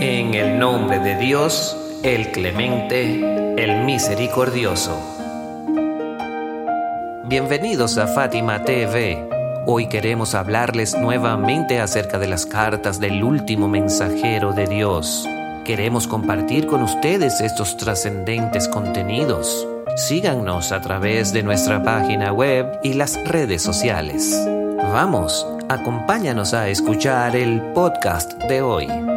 En el nombre de Dios, el clemente, el misericordioso. Bienvenidos a Fátima TV. Hoy queremos hablarles nuevamente acerca de las cartas del último mensajero de Dios. Queremos compartir con ustedes estos trascendentes contenidos. Síganos a través de nuestra página web y las redes sociales. Vamos, acompáñanos a escuchar el podcast de hoy.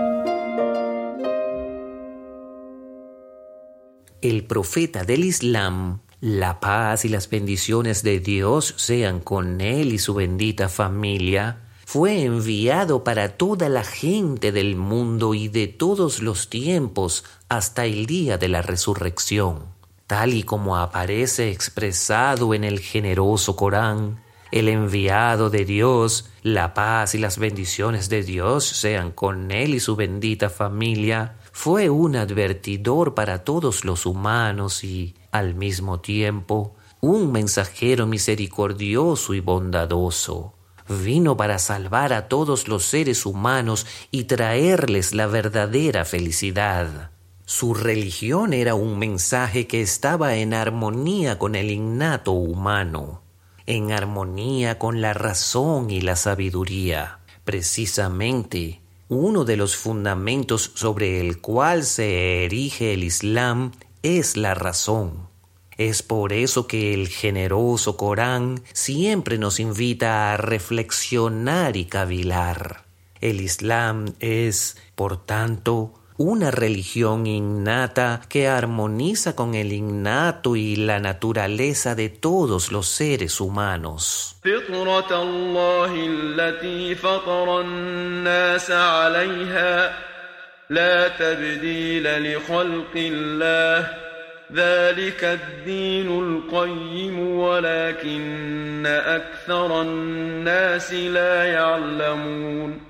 El profeta del Islam, la paz y las bendiciones de Dios sean con él y su bendita familia, fue enviado para toda la gente del mundo y de todos los tiempos hasta el día de la resurrección tal y como aparece expresado en el generoso Corán. El enviado de Dios, la paz y las bendiciones de Dios sean con él y su bendita familia, fue un advertidor para todos los humanos y, al mismo tiempo, un mensajero misericordioso y bondadoso. Vino para salvar a todos los seres humanos y traerles la verdadera felicidad. Su religión era un mensaje que estaba en armonía con el innato humano, en armonía con la razón y la sabiduría. Precisamente, uno de los fundamentos sobre el cual se erige el Islam es la razón. Es por eso que el generoso Corán siempre nos invita a reflexionar y cavilar. El Islam es, por tanto, una religión innata que armoniza con el innato y la naturaleza de todos los seres humanos.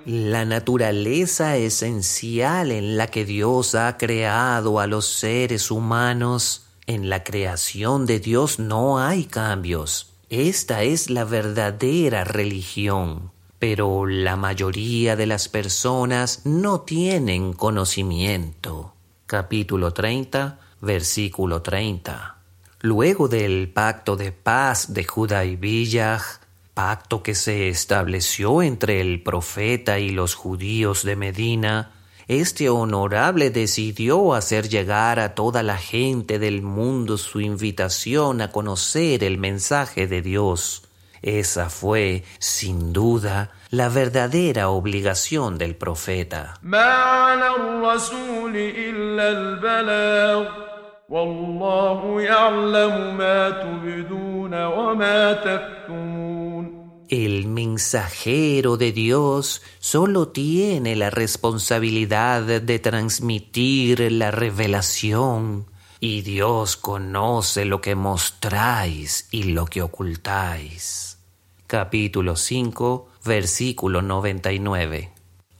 La naturaleza esencial en la que Dios ha creado a los seres humanos, en la creación de Dios no hay cambios. Esta es la verdadera religión. Pero la mayoría de las personas no tienen conocimiento. Capítulo 30 versículo 30. Luego del pacto de paz de Judá y Villaj, pacto que se estableció entre el profeta y los judíos de Medina, este honorable decidió hacer llegar a toda la gente del mundo su invitación a conocer el mensaje de Dios. Esa fue, sin duda, la verdadera obligación del profeta. El mensajero de Dios solo tiene la responsabilidad de transmitir la revelación y Dios conoce lo que mostráis y lo que ocultáis. Capítulo 5, versículo 99.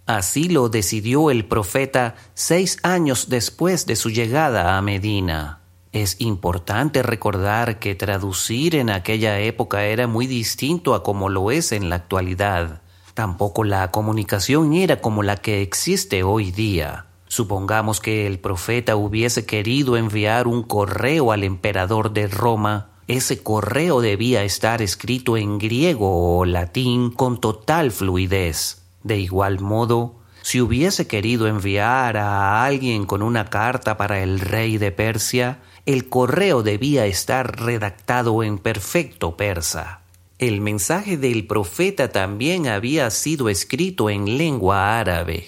Así lo decidió el profeta seis años después de su llegada a Medina. Es importante recordar que traducir en aquella época era muy distinto a como lo es en la actualidad. Tampoco la comunicación era como la que existe hoy día. Supongamos que el profeta hubiese querido enviar un correo al emperador de Roma. Ese correo debía estar escrito en griego o latín con total fluidez. De igual modo, si hubiese querido enviar a alguien con una carta para el rey de Persia, el correo debía estar redactado en perfecto persa. El mensaje del profeta también había sido escrito en lengua árabe.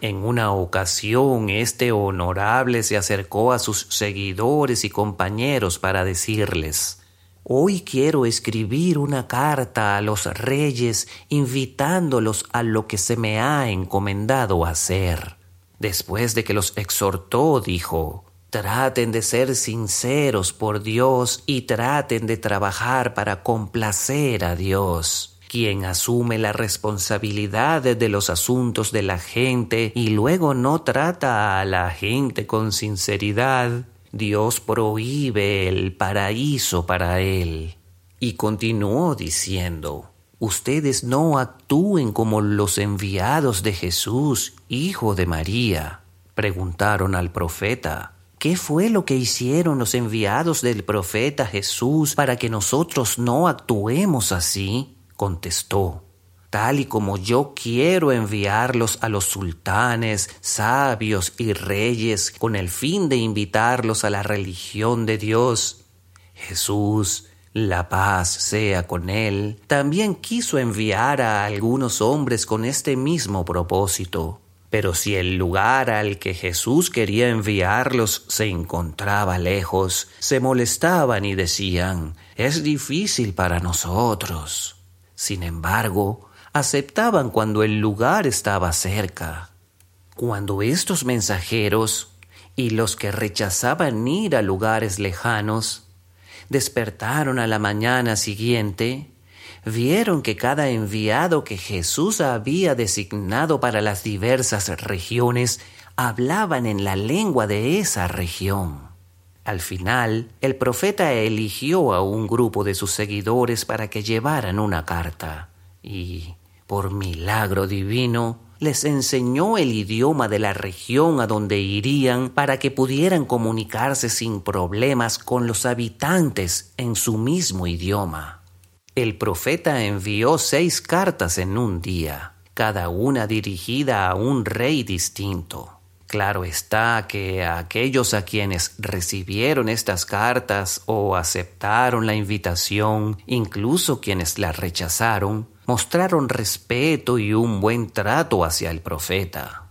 En una ocasión, este honorable se acercó a sus seguidores y compañeros para decirles Hoy quiero escribir una carta a los reyes invitándolos a lo que se me ha encomendado hacer. Después de que los exhortó, dijo, Traten de ser sinceros por Dios y traten de trabajar para complacer a Dios, quien asume la responsabilidad de los asuntos de la gente y luego no trata a la gente con sinceridad Dios prohíbe el paraíso para él. Y continuó diciendo, Ustedes no actúen como los enviados de Jesús, hijo de María. Preguntaron al profeta, ¿qué fue lo que hicieron los enviados del profeta Jesús para que nosotros no actuemos así? Contestó, tal y como yo quiero enviarlos a los sultanes, sabios y reyes con el fin de invitarlos a la religión de Dios. Jesús, la paz sea con él, también quiso enviar a algunos hombres con este mismo propósito. Pero si el lugar al que Jesús quería enviarlos se encontraba lejos, se molestaban y decían, es difícil para nosotros. Sin embargo, aceptaban cuando el lugar estaba cerca. Cuando estos mensajeros y los que rechazaban ir a lugares lejanos despertaron a la mañana siguiente, vieron que cada enviado que Jesús había designado para las diversas regiones hablaban en la lengua de esa región. Al final, el profeta eligió a un grupo de sus seguidores para que llevaran una carta y, por milagro divino, les enseñó el idioma de la región a donde irían para que pudieran comunicarse sin problemas con los habitantes en su mismo idioma. El profeta envió seis cartas en un día, cada una dirigida a un rey distinto. Claro está que a aquellos a quienes recibieron estas cartas o aceptaron la invitación, incluso quienes la rechazaron, mostraron respeto y un buen trato hacia el profeta.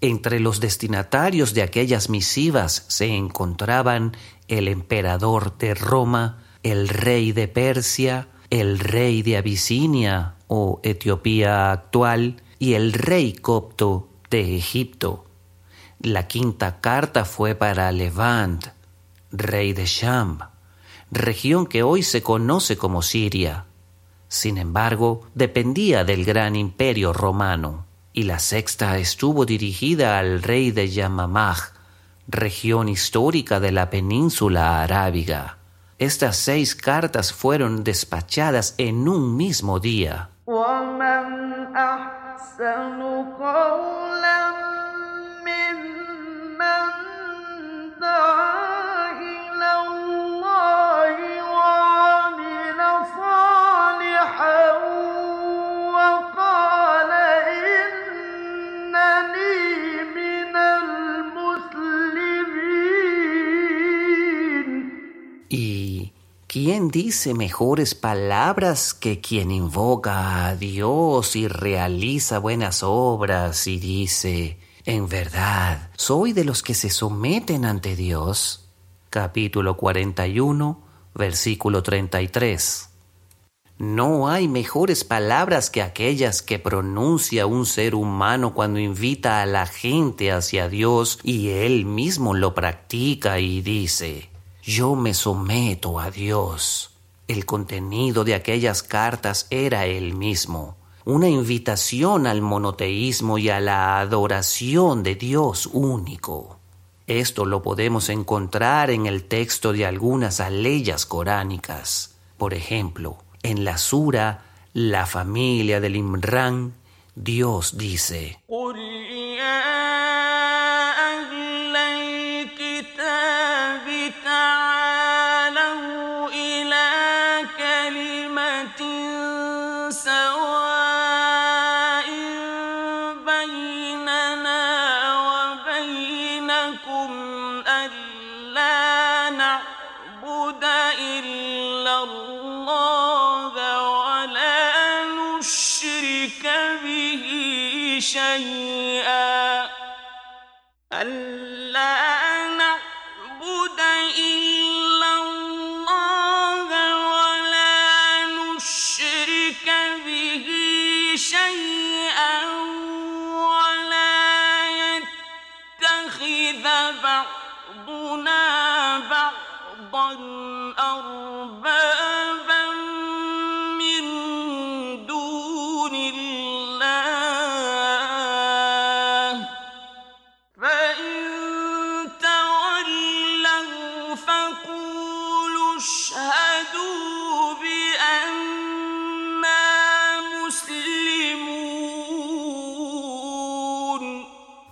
Entre los destinatarios de aquellas misivas se encontraban el emperador de Roma, el rey de Persia, el rey de Abisinia o Etiopía actual y el rey copto de Egipto. La quinta carta fue para Levant, rey de Sham, región que hoy se conoce como Siria. Sin embargo, dependía del gran imperio romano, y la sexta estuvo dirigida al rey de Yamamaj, región histórica de la península arábiga. Estas seis cartas fueron despachadas en un mismo día. ¿Quién dice mejores palabras que quien invoca a Dios y realiza buenas obras y dice, en verdad, soy de los que se someten ante Dios? Capítulo 41, versículo 33. No hay mejores palabras que aquellas que pronuncia un ser humano cuando invita a la gente hacia Dios y él mismo lo practica y dice, yo me someto a Dios. El contenido de aquellas cartas era el mismo, una invitación al monoteísmo y a la adoración de Dios único. Esto lo podemos encontrar en el texto de algunas aleyas coránicas. Por ejemplo, en la sura La familia del Imran, Dios dice, ألا نعبد إلا الله ولا نشرك به شيئا ألا نعبد إلا الله ولا نشرك به شيئا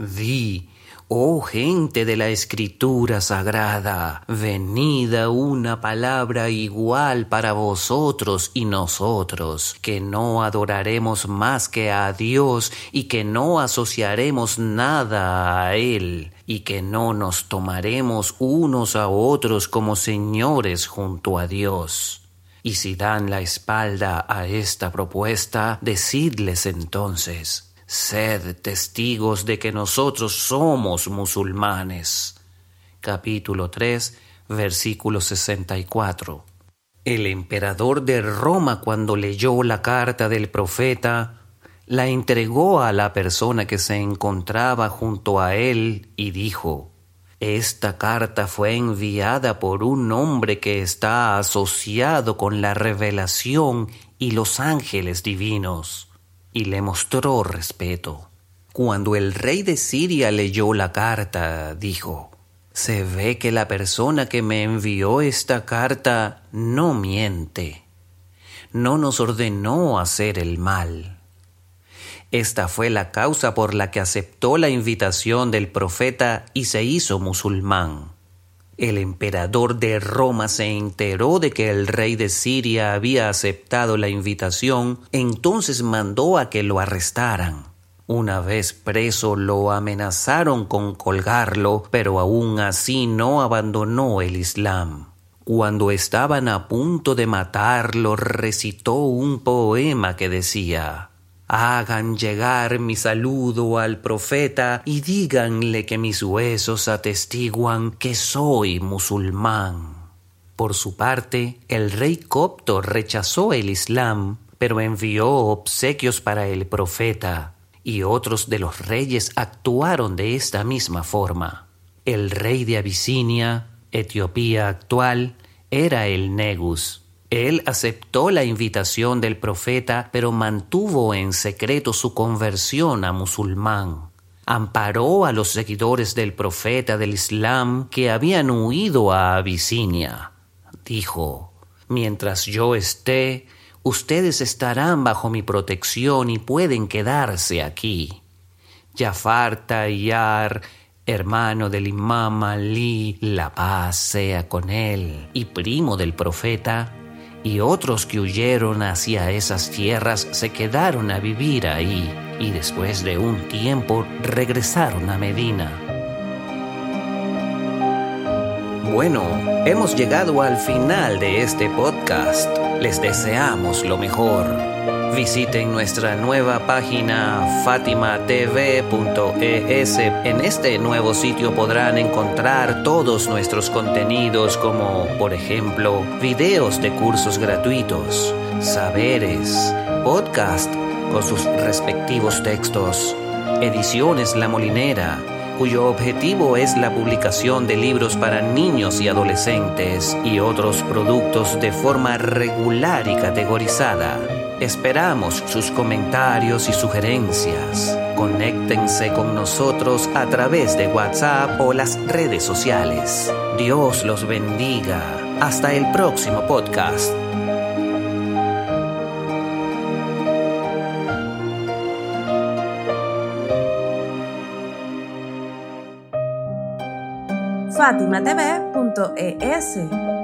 Di, Oh gente de la escritura sagrada, venida una palabra igual para vosotros y nosotros, que no adoraremos más que a Dios y que no asociaremos nada a Él y que no nos tomaremos unos a otros como señores junto a Dios. Y si dan la espalda a esta propuesta, decidles entonces, Sed testigos de que nosotros somos musulmanes. Capítulo 3, versículo 64. El emperador de Roma cuando leyó la carta del profeta, la entregó a la persona que se encontraba junto a él y dijo, Esta carta fue enviada por un hombre que está asociado con la revelación y los ángeles divinos y le mostró respeto. Cuando el rey de Siria leyó la carta, dijo, Se ve que la persona que me envió esta carta no miente. No nos ordenó hacer el mal. Esta fue la causa por la que aceptó la invitación del profeta y se hizo musulmán. El emperador de Roma se enteró de que el rey de Siria había aceptado la invitación, entonces mandó a que lo arrestaran. Una vez preso lo amenazaron con colgarlo, pero aún así no abandonó el Islam. Cuando estaban a punto de matarlo, recitó un poema que decía Hagan llegar mi saludo al profeta y díganle que mis huesos atestiguan que soy musulmán. Por su parte, el rey copto rechazó el Islam, pero envió obsequios para el profeta, y otros de los reyes actuaron de esta misma forma. El rey de Abisinia, Etiopía actual, era el Negus, él aceptó la invitación del profeta, pero mantuvo en secreto su conversión a musulmán. Amparó a los seguidores del profeta del Islam que habían huido a Abisinia. Dijo, Mientras yo esté, ustedes estarán bajo mi protección y pueden quedarse aquí. Jafar Tayyar, hermano del imam Ali, la paz sea con él, y primo del profeta, y otros que huyeron hacia esas tierras se quedaron a vivir ahí y después de un tiempo regresaron a Medina. Bueno, hemos llegado al final de este podcast. Les deseamos lo mejor. Visiten nuestra nueva página fatimatv.es. En este nuevo sitio podrán encontrar todos nuestros contenidos como, por ejemplo, videos de cursos gratuitos, saberes, podcast con sus respectivos textos, ediciones La Molinera, cuyo objetivo es la publicación de libros para niños y adolescentes y otros productos de forma regular y categorizada. Esperamos sus comentarios y sugerencias. Conéctense con nosotros a través de WhatsApp o las redes sociales. Dios los bendiga. Hasta el próximo podcast. fatimatv.es.